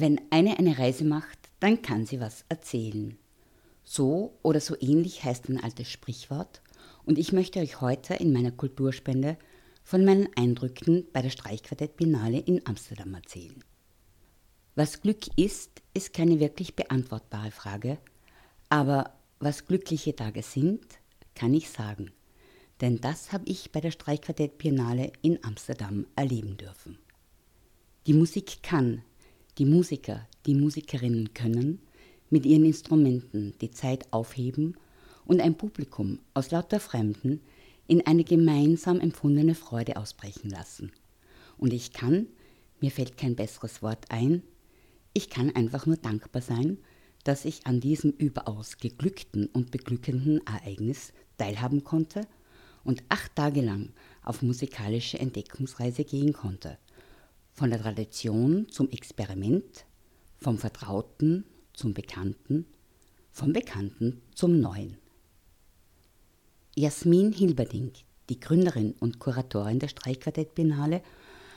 Wenn eine eine Reise macht, dann kann sie was erzählen. So oder so ähnlich heißt ein altes Sprichwort und ich möchte euch heute in meiner Kulturspende von meinen Eindrücken bei der Streichquartett Biennale in Amsterdam erzählen. Was Glück ist, ist keine wirklich beantwortbare Frage, aber was glückliche Tage sind, kann ich sagen, denn das habe ich bei der Streichquartett Biennale in Amsterdam erleben dürfen. Die Musik kann, die Musiker, die Musikerinnen können mit ihren Instrumenten die Zeit aufheben und ein Publikum aus lauter Fremden in eine gemeinsam empfundene Freude ausbrechen lassen. Und ich kann, mir fällt kein besseres Wort ein, ich kann einfach nur dankbar sein, dass ich an diesem überaus geglückten und beglückenden Ereignis teilhaben konnte und acht Tage lang auf musikalische Entdeckungsreise gehen konnte – von der Tradition zum Experiment, vom Vertrauten zum Bekannten, vom Bekannten zum Neuen. Jasmin Hilberding, die Gründerin und Kuratorin der Streichquartett Biennale,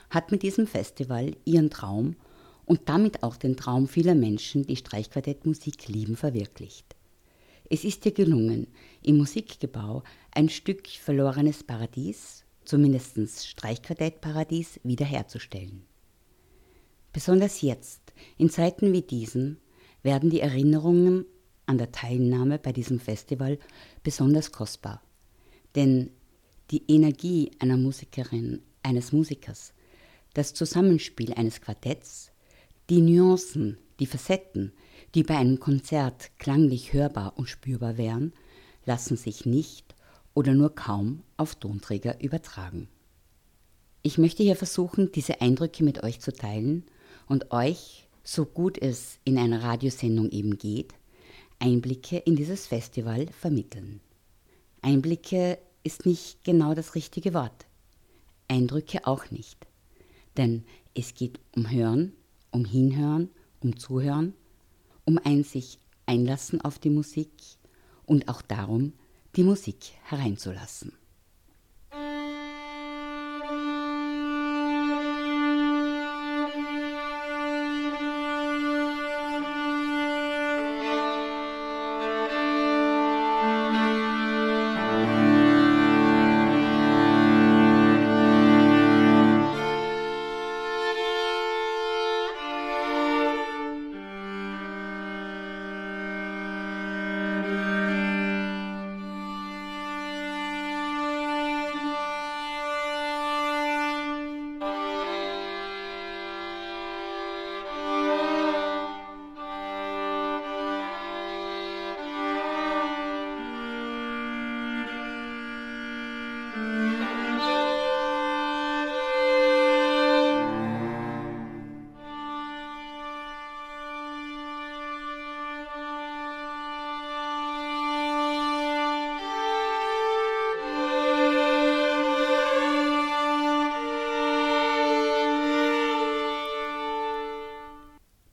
hat mit diesem Festival ihren Traum und damit auch den Traum vieler Menschen, die Streichquartettmusik lieben, verwirklicht. Es ist ihr gelungen, im Musikgebau ein Stück verlorenes Paradies, zumindest Streichquartettparadies, wiederherzustellen. Besonders jetzt, in Zeiten wie diesen, werden die Erinnerungen an der Teilnahme bei diesem Festival besonders kostbar. Denn die Energie einer Musikerin, eines Musikers, das Zusammenspiel eines Quartetts, die Nuancen, die Facetten, die bei einem Konzert klanglich hörbar und spürbar wären, lassen sich nicht oder nur kaum auf Tonträger übertragen. Ich möchte hier versuchen, diese Eindrücke mit euch zu teilen und euch, so gut es in einer Radiosendung eben geht, Einblicke in dieses Festival vermitteln. Einblicke ist nicht genau das richtige Wort. Eindrücke auch nicht. Denn es geht um Hören, um Hinhören, um Zuhören, um ein sich einlassen auf die Musik und auch darum, die Musik hereinzulassen.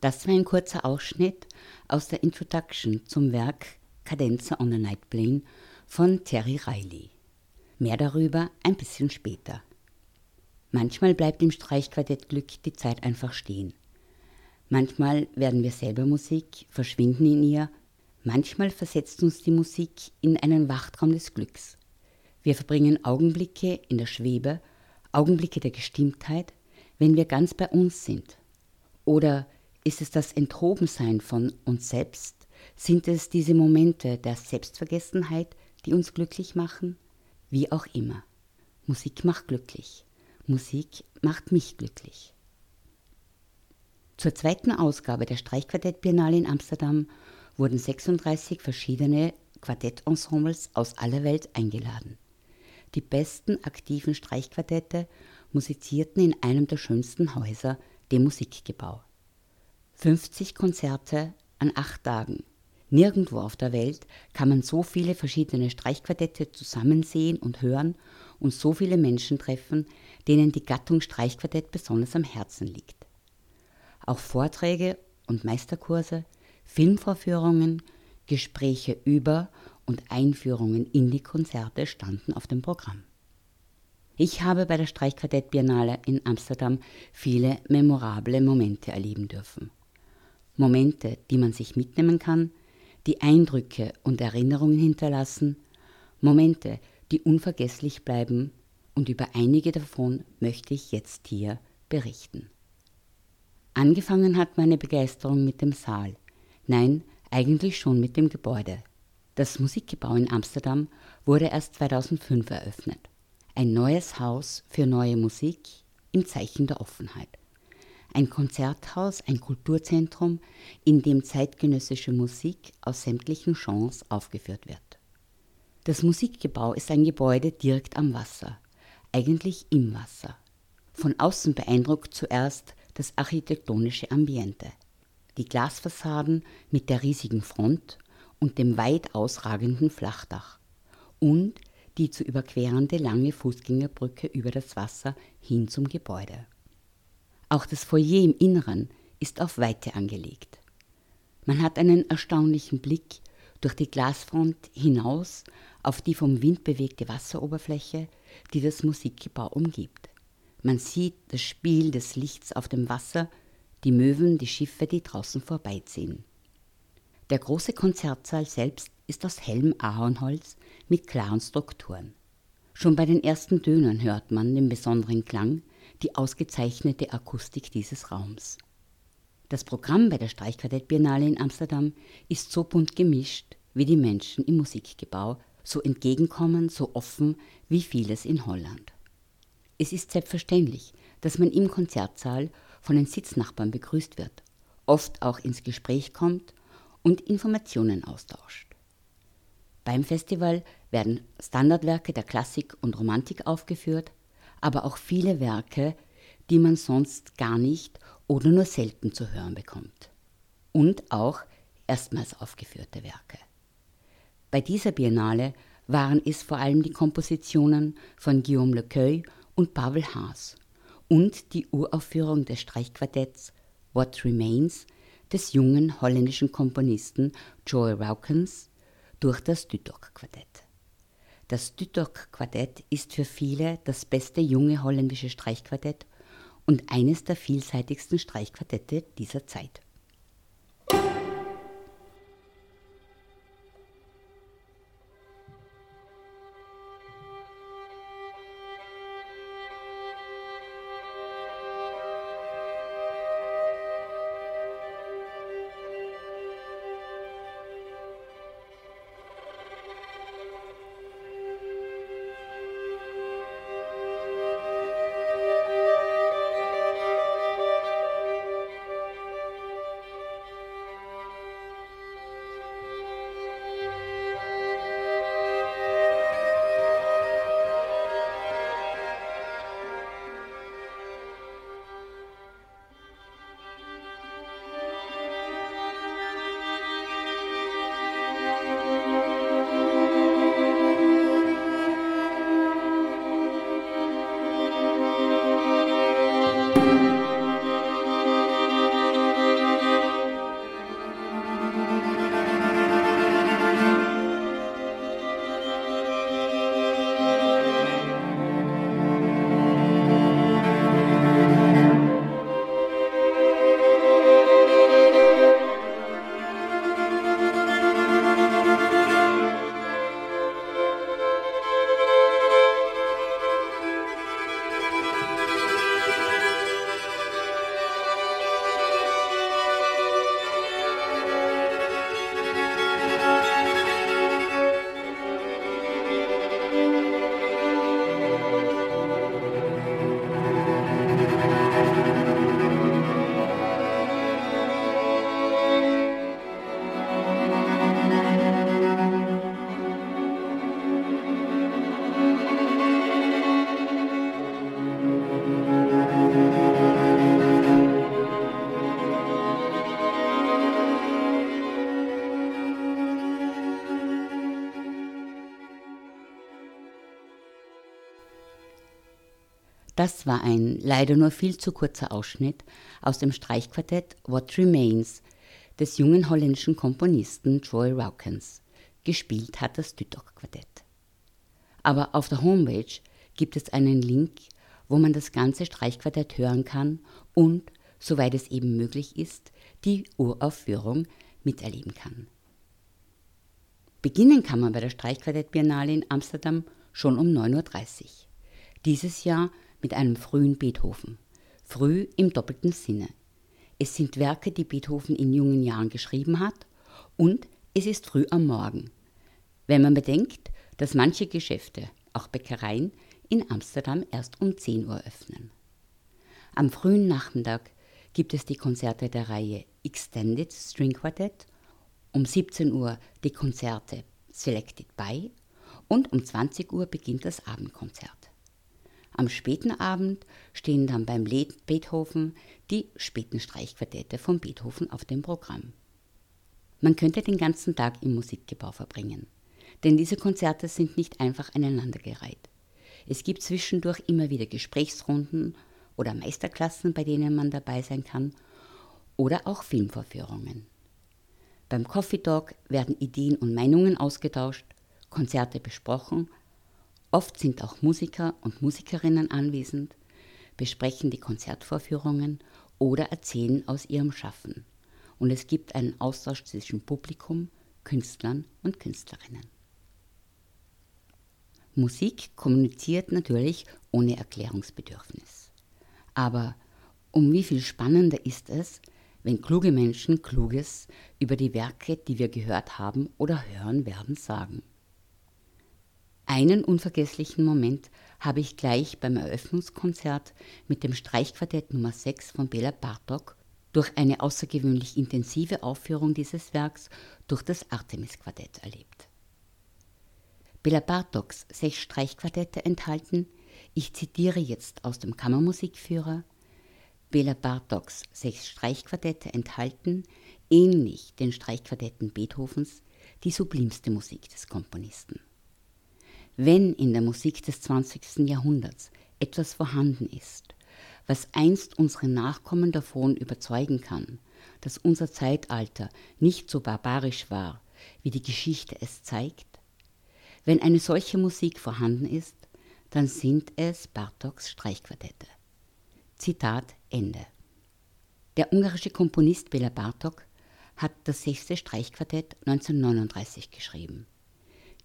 Das war ein kurzer Ausschnitt aus der Introduction zum Werk Cadenza on a Night Plane von Terry Riley. Mehr darüber ein bisschen später. Manchmal bleibt im Streichquartett Glück die Zeit einfach stehen. Manchmal werden wir selber Musik, verschwinden in ihr, manchmal versetzt uns die Musik in einen Wachtraum des Glücks. Wir verbringen Augenblicke in der Schwebe, Augenblicke der Gestimmtheit, wenn wir ganz bei uns sind. Oder ist es das Enthobensein von uns selbst? Sind es diese Momente der Selbstvergessenheit, die uns glücklich machen? Wie auch immer. Musik macht glücklich. Musik macht mich glücklich. Zur zweiten Ausgabe der Streichquartett Biennale in Amsterdam wurden 36 verschiedene Quartettensembles aus aller Welt eingeladen. Die besten aktiven Streichquartette musizierten in einem der schönsten Häuser, dem Musikgebau. 50 Konzerte an acht Tagen. Nirgendwo auf der Welt kann man so viele verschiedene Streichquartette zusammen sehen und hören und so viele Menschen treffen, denen die Gattung Streichquartett besonders am Herzen liegt. Auch Vorträge und Meisterkurse, Filmvorführungen, Gespräche über und Einführungen in die Konzerte standen auf dem Programm. Ich habe bei der Streichquartett Biennale in Amsterdam viele memorable Momente erleben dürfen. Momente, die man sich mitnehmen kann, die Eindrücke und Erinnerungen hinterlassen, Momente, die unvergesslich bleiben und über einige davon möchte ich jetzt hier berichten. Angefangen hat meine Begeisterung mit dem Saal. Nein, eigentlich schon mit dem Gebäude. Das Musikgebau in Amsterdam wurde erst 2005 eröffnet. Ein neues Haus für neue Musik im Zeichen der Offenheit. Ein Konzerthaus, ein Kulturzentrum, in dem zeitgenössische Musik aus sämtlichen Genres aufgeführt wird. Das Musikgebau ist ein Gebäude direkt am Wasser, eigentlich im Wasser. Von außen beeindruckt zuerst das architektonische Ambiente. Die Glasfassaden mit der riesigen Front und dem weit ausragenden Flachdach und die zu überquerende lange Fußgängerbrücke über das Wasser hin zum Gebäude. Auch das Foyer im Inneren ist auf Weite angelegt. Man hat einen erstaunlichen Blick durch die Glasfront hinaus auf die vom Wind bewegte Wasseroberfläche, die das Musikgebau umgibt. Man sieht das Spiel des Lichts auf dem Wasser, die Möwen, die Schiffe, die draußen vorbeiziehen. Der große Konzertsaal selbst ist aus hellem Ahornholz mit klaren Strukturen. Schon bei den ersten Tönen hört man den besonderen Klang, die ausgezeichnete Akustik dieses Raums. Das Programm bei der Streichquartett Biennale in Amsterdam ist so bunt gemischt wie die Menschen im Musikgebau, so entgegenkommend, so offen wie vieles in Holland. Es ist selbstverständlich, dass man im Konzertsaal von den Sitznachbarn begrüßt wird, oft auch ins Gespräch kommt und Informationen austauscht. Beim Festival werden Standardwerke der Klassik und Romantik aufgeführt, aber auch viele Werke, die man sonst gar nicht oder nur selten zu hören bekommt. Und auch erstmals aufgeführte Werke. Bei dieser Biennale waren es vor allem die Kompositionen von Guillaume Lecueil und Pavel Haas und die Uraufführung des Streichquartetts What Remains des jungen holländischen Komponisten Joel Raukens durch das Dütok-Quartett. Das Dütok-Quartett ist für viele das beste junge holländische Streichquartett und eines der vielseitigsten Streichquartette dieser Zeit. Das war ein leider nur viel zu kurzer Ausschnitt aus dem Streichquartett What Remains des jungen holländischen Komponisten Joy Raukens. Gespielt hat das Dütok-Quartett. Aber auf der Homepage gibt es einen Link, wo man das ganze Streichquartett hören kann und, soweit es eben möglich ist, die Uraufführung miterleben kann. Beginnen kann man bei der Streichquartett Biennale in Amsterdam schon um 9.30 Uhr. Dieses Jahr mit einem frühen Beethoven. Früh im doppelten Sinne. Es sind Werke, die Beethoven in jungen Jahren geschrieben hat und es ist früh am Morgen. Wenn man bedenkt, dass manche Geschäfte, auch Bäckereien, in Amsterdam erst um 10 Uhr öffnen. Am frühen Nachmittag gibt es die Konzerte der Reihe Extended String Quartet, um 17 Uhr die Konzerte Selected by und um 20 Uhr beginnt das Abendkonzert. Am späten Abend stehen dann beim Beethoven die späten Streichquartette von Beethoven auf dem Programm. Man könnte den ganzen Tag im Musikgebau verbringen, denn diese Konzerte sind nicht einfach aneinandergereiht. Es gibt zwischendurch immer wieder Gesprächsrunden oder Meisterklassen, bei denen man dabei sein kann, oder auch Filmvorführungen. Beim Coffee Talk werden Ideen und Meinungen ausgetauscht, Konzerte besprochen Oft sind auch Musiker und Musikerinnen anwesend, besprechen die Konzertvorführungen oder erzählen aus ihrem Schaffen. Und es gibt einen Austausch zwischen Publikum, Künstlern und Künstlerinnen. Musik kommuniziert natürlich ohne Erklärungsbedürfnis. Aber um wie viel spannender ist es, wenn kluge Menschen Kluges über die Werke, die wir gehört haben oder hören werden, sagen. Einen unvergesslichen Moment habe ich gleich beim Eröffnungskonzert mit dem Streichquartett Nummer 6 von Bela Bartok durch eine außergewöhnlich intensive Aufführung dieses Werks durch das Artemis-Quartett erlebt. Bela Bartoks sechs Streichquartette enthalten, ich zitiere jetzt aus dem Kammermusikführer, Bela Bartoks sechs Streichquartette enthalten, ähnlich den Streichquartetten Beethovens, die sublimste Musik des Komponisten. Wenn in der Musik des 20. Jahrhunderts etwas vorhanden ist, was einst unsere Nachkommen davon überzeugen kann, dass unser Zeitalter nicht so barbarisch war, wie die Geschichte es zeigt, wenn eine solche Musik vorhanden ist, dann sind es Bartoks Streichquartette. Zitat Ende. Der ungarische Komponist Bela Bartok hat das sechste Streichquartett 1939 geschrieben.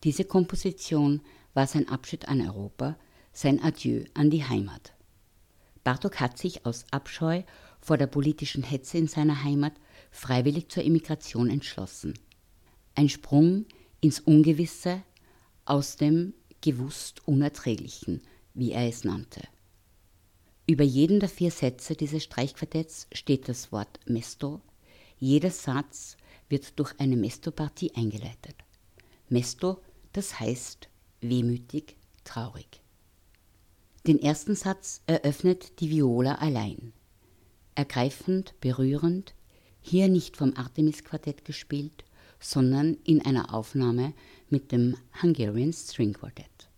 Diese Komposition war sein Abschied an Europa, sein Adieu an die Heimat. Bartok hat sich aus Abscheu vor der politischen Hetze in seiner Heimat freiwillig zur Emigration entschlossen. Ein Sprung ins Ungewisse aus dem gewusst Unerträglichen, wie er es nannte. Über jeden der vier Sätze dieses Streichquartetts steht das Wort Mesto. Jeder Satz wird durch eine Mesto-Partie eingeleitet. Mesto, das heißt wehmütig, traurig. Den ersten Satz eröffnet die Viola allein. Ergreifend, berührend, hier nicht vom Artemis-Quartett gespielt, sondern in einer Aufnahme mit dem Hungarian String Quartet.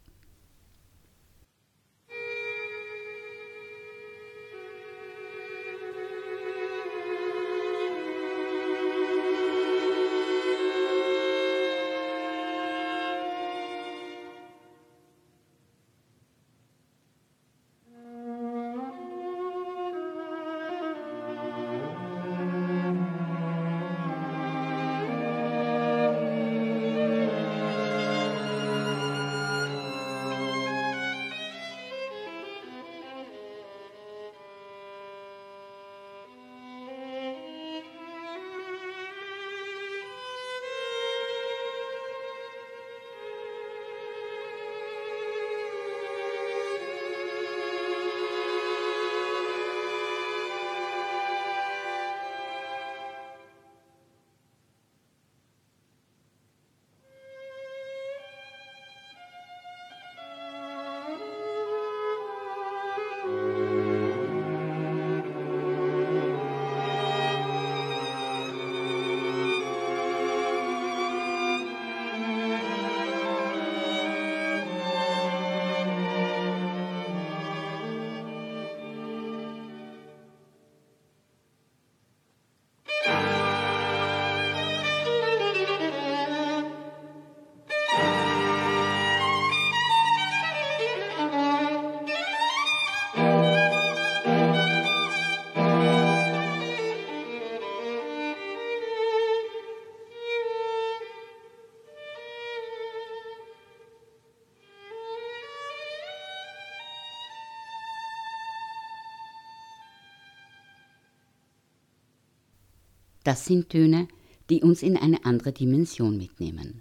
Das sind Töne, die uns in eine andere Dimension mitnehmen.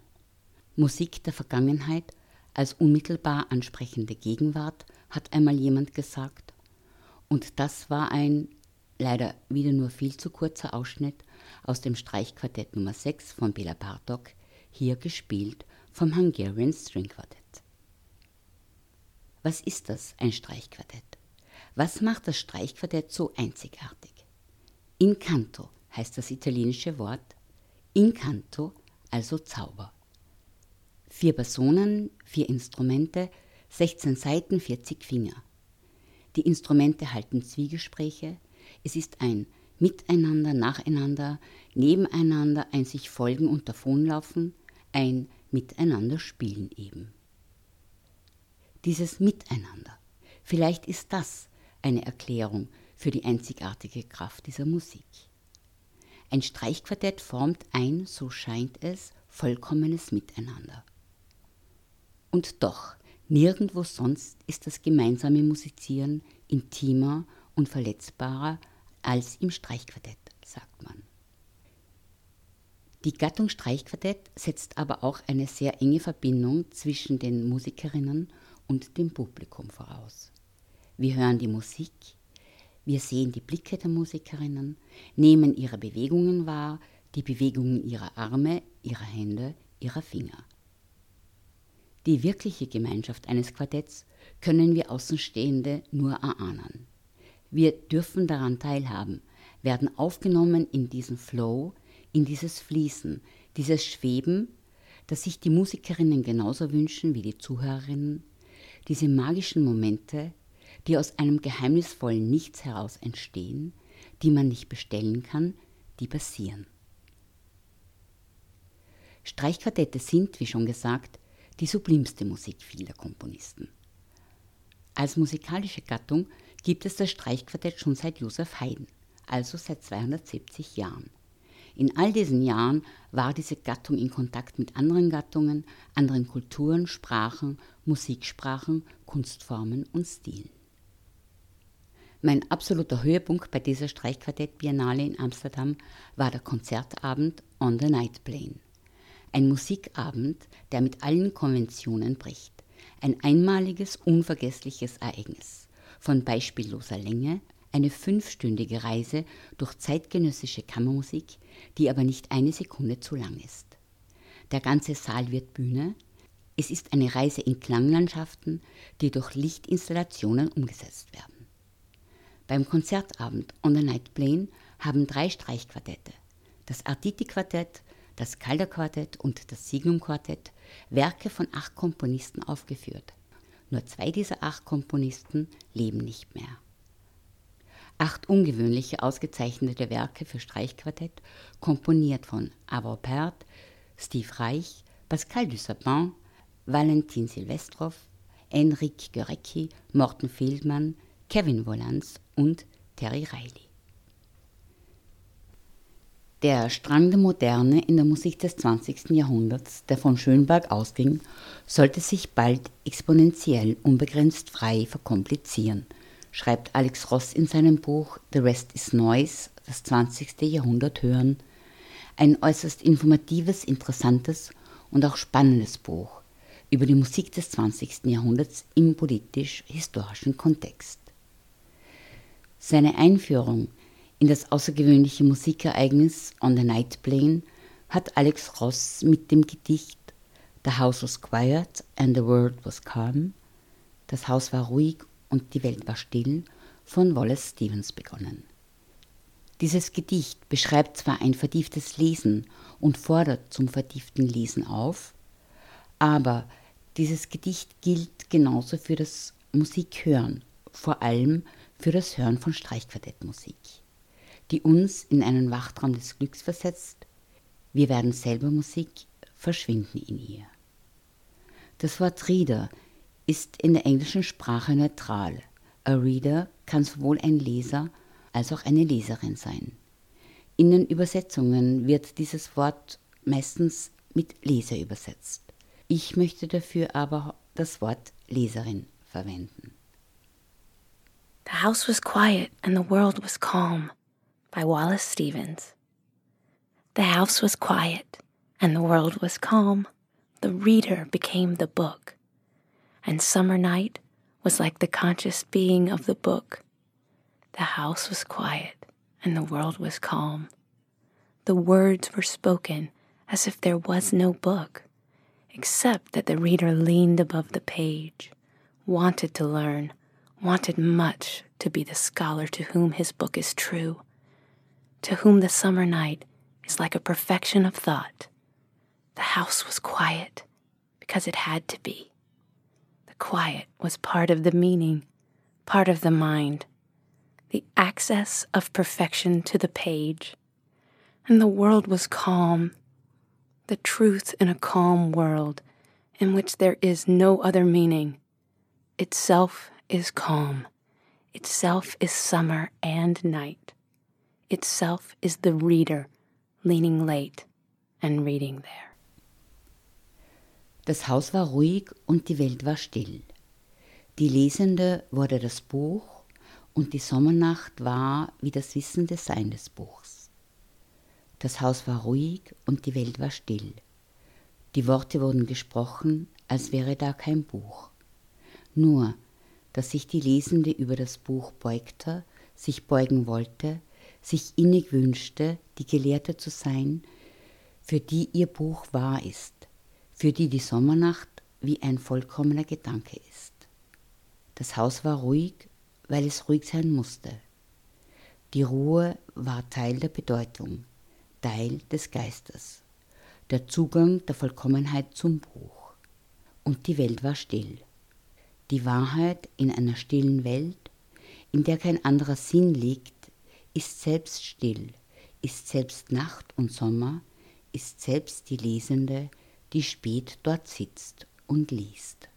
Musik der Vergangenheit als unmittelbar ansprechende Gegenwart, hat einmal jemand gesagt. Und das war ein, leider wieder nur viel zu kurzer Ausschnitt aus dem Streichquartett Nummer 6 von Bela Bartok, hier gespielt vom Hungarian String Quartett. Was ist das, ein Streichquartett? Was macht das Streichquartett so einzigartig? Incanto heißt das italienische Wort. Incanto, also Zauber. Vier Personen, vier Instrumente, 16 Seiten, 40 Finger. Die Instrumente halten Zwiegespräche. Es ist ein Miteinander, Nacheinander, Nebeneinander, ein sich folgen und davonlaufen, ein Miteinander spielen eben. Dieses Miteinander, vielleicht ist das eine Erklärung für die einzigartige Kraft dieser Musik. Ein Streichquartett formt ein, so scheint es, vollkommenes Miteinander. Und doch, nirgendwo sonst ist das gemeinsame Musizieren intimer und verletzbarer als im Streichquartett, sagt man. Die Gattung Streichquartett setzt aber auch eine sehr enge Verbindung zwischen den Musikerinnen und dem Publikum voraus. Wir hören die Musik, wir sehen die Blicke der Musikerinnen, nehmen ihre Bewegungen wahr, die Bewegungen ihrer Arme, ihrer Hände, ihrer Finger. Die wirkliche Gemeinschaft eines Quartetts können wir Außenstehende nur erahnen. Wir dürfen daran teilhaben, werden aufgenommen in diesen Flow, in dieses Fließen, dieses Schweben, das sich die Musikerinnen genauso wünschen wie die Zuhörerinnen, diese magischen Momente, die aus einem geheimnisvollen Nichts heraus entstehen, die man nicht bestellen kann, die passieren. Streichquartette sind, wie schon gesagt, die sublimste Musik vieler Komponisten. Als musikalische Gattung gibt es das Streichquartett schon seit Josef Haydn, also seit 270 Jahren. In all diesen Jahren war diese Gattung in Kontakt mit anderen Gattungen, anderen Kulturen, Sprachen, Musiksprachen, Kunstformen und Stilen. Mein absoluter Höhepunkt bei dieser Streichquartett-Biennale in Amsterdam war der Konzertabend On the Night Plane. Ein Musikabend, der mit allen Konventionen bricht. Ein einmaliges, unvergessliches Ereignis. Von beispielloser Länge, eine fünfstündige Reise durch zeitgenössische Kammermusik, die aber nicht eine Sekunde zu lang ist. Der ganze Saal wird Bühne. Es ist eine Reise in Klanglandschaften, die durch Lichtinstallationen umgesetzt werden. Beim Konzertabend On the Night Plane haben drei Streichquartette, das Arditi-Quartett, das Calder-Quartett und das Signum-Quartett, Werke von acht Komponisten aufgeführt. Nur zwei dieser acht Komponisten leben nicht mehr. Acht ungewöhnliche ausgezeichnete Werke für Streichquartett, komponiert von Avro Pärt, Steve Reich, Pascal Dussapin, Valentin Silvestrov, Enrique Gorecki, Morten Feldmann, Kevin Wolans und Terry Riley. Der Strang der Moderne in der Musik des 20. Jahrhunderts, der von Schönberg ausging, sollte sich bald exponentiell unbegrenzt frei verkomplizieren, schreibt Alex Ross in seinem Buch The Rest is Noise, das 20. Jahrhundert hören, ein äußerst informatives, interessantes und auch spannendes Buch über die Musik des 20. Jahrhunderts im politisch-historischen Kontext. Seine Einführung in das außergewöhnliche Musikereignis On the Night Plane hat Alex Ross mit dem Gedicht The House was quiet and the world was calm, das Haus war ruhig und die Welt war still, von Wallace Stevens begonnen. Dieses Gedicht beschreibt zwar ein vertieftes Lesen und fordert zum vertieften Lesen auf, aber dieses Gedicht gilt genauso für das Musikhören, vor allem für das Hören von Streichquartettmusik, die uns in einen Wachtraum des Glücks versetzt. Wir werden selber Musik, verschwinden in ihr. Das Wort Reader ist in der englischen Sprache neutral. A Reader kann sowohl ein Leser als auch eine Leserin sein. In den Übersetzungen wird dieses Wort meistens mit Leser übersetzt. Ich möchte dafür aber das Wort Leserin verwenden. The House Was Quiet and the World Was Calm by Wallace Stevens. The house was quiet, and the world was calm. The reader became the book, and summer night was like the conscious being of the book. The house was quiet, and the world was calm. The words were spoken as if there was no book, except that the reader leaned above the page, wanted to learn, wanted much to be the scholar to whom his book is true, to whom the summer night is like a perfection of thought. The house was quiet because it had to be. The quiet was part of the meaning, part of the mind, the access of perfection to the page. And the world was calm, the truth in a calm world in which there is no other meaning. Itself is calm, itself is summer and night, itself is the reader leaning late and reading there. Das Haus war ruhig und die Welt war still. Die Lesende wurde das Buch und die Sommernacht war wie das wissende Sein des Buchs. Das Haus war ruhig und die Welt war still. Die Worte wurden gesprochen, als wäre da kein Buch. Nur, dass sich die Lesende über das Buch beugte, sich beugen wollte, sich innig wünschte, die Gelehrte zu sein, für die ihr Buch wahr ist, für die die Sommernacht wie ein vollkommener Gedanke ist. Das Haus war ruhig, weil es ruhig sein musste. Die Ruhe war Teil der Bedeutung, Teil des Geistes, der Zugang der Vollkommenheit zum Buch. Und die Welt war still. Die Wahrheit in einer stillen Welt, in der kein anderer Sinn liegt, ist selbst still, ist selbst Nacht und Sommer, ist selbst die Lesende, die spät dort sitzt und liest.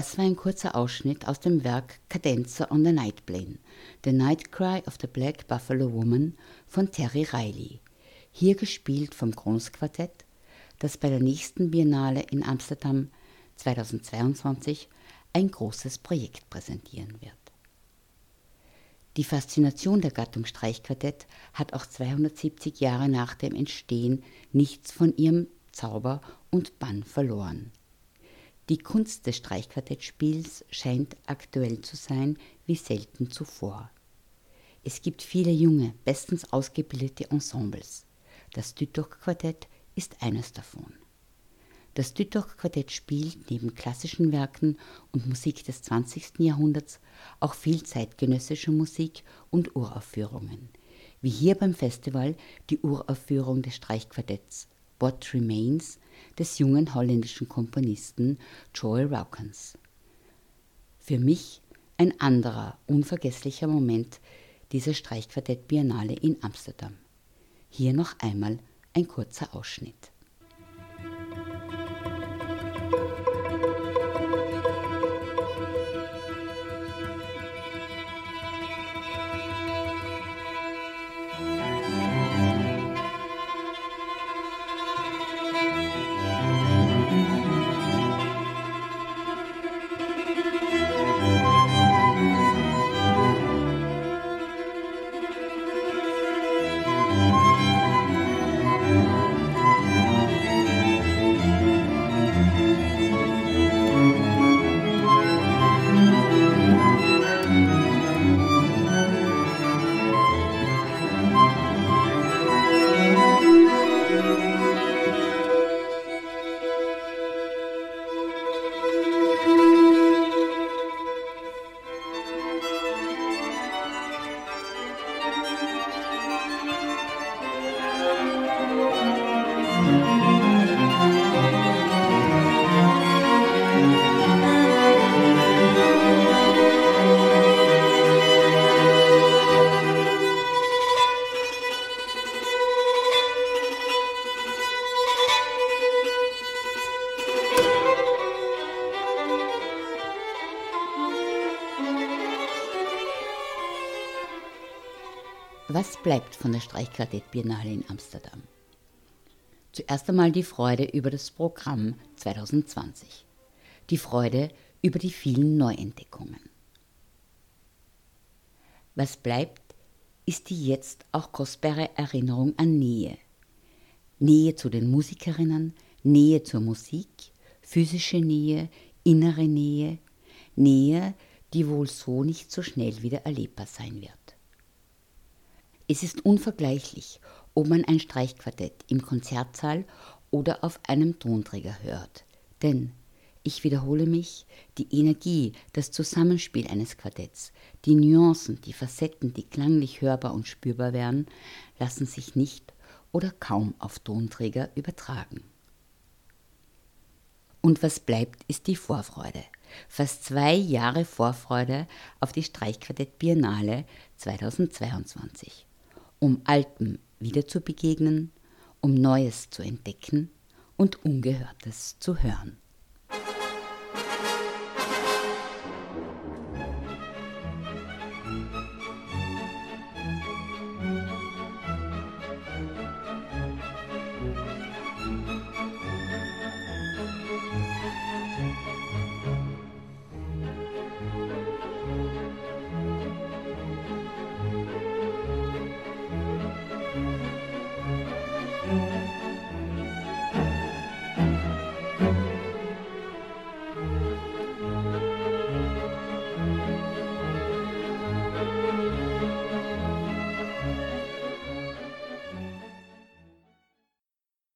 Das war ein kurzer Ausschnitt aus dem Werk Cadenza on the Night Plane, The Night Cry of the Black Buffalo Woman von Terry Riley, hier gespielt vom Kronos Quartett, das bei der nächsten Biennale in Amsterdam 2022 ein großes Projekt präsentieren wird. Die Faszination der Gattung Streichquartett hat auch 270 Jahre nach dem Entstehen nichts von ihrem Zauber und Bann verloren. Die Kunst des Streichquartettspiels scheint aktuell zu sein wie selten zuvor. Es gibt viele junge, bestens ausgebildete Ensembles. Das Düttoch-Quartett ist eines davon. Das Düttoch-Quartett spielt neben klassischen Werken und Musik des 20. Jahrhunderts auch viel zeitgenössische Musik und Uraufführungen, wie hier beim Festival die Uraufführung des Streichquartetts What Remains des jungen holländischen Komponisten Joel Raukens. Für mich ein anderer unvergesslicher Moment dieser Streichquartett Biennale in Amsterdam. Hier noch einmal ein kurzer Ausschnitt. Was bleibt von der Streichquartett Biennale in Amsterdam? Zuerst einmal die Freude über das Programm 2020. Die Freude über die vielen Neuentdeckungen. Was bleibt, ist die jetzt auch kostbare Erinnerung an Nähe. Nähe zu den Musikerinnen, Nähe zur Musik, physische Nähe, innere Nähe, Nähe, die wohl so nicht so schnell wieder erlebbar sein wird. Es ist unvergleichlich, ob man ein Streichquartett im Konzertsaal oder auf einem Tonträger hört. Denn, ich wiederhole mich, die Energie, das Zusammenspiel eines Quartetts, die Nuancen, die Facetten, die klanglich hörbar und spürbar werden, lassen sich nicht oder kaum auf Tonträger übertragen. Und was bleibt, ist die Vorfreude. Fast zwei Jahre Vorfreude auf die Streichquartett Biennale 2022 um Altem wieder zu begegnen, um Neues zu entdecken und Ungehörtes zu hören.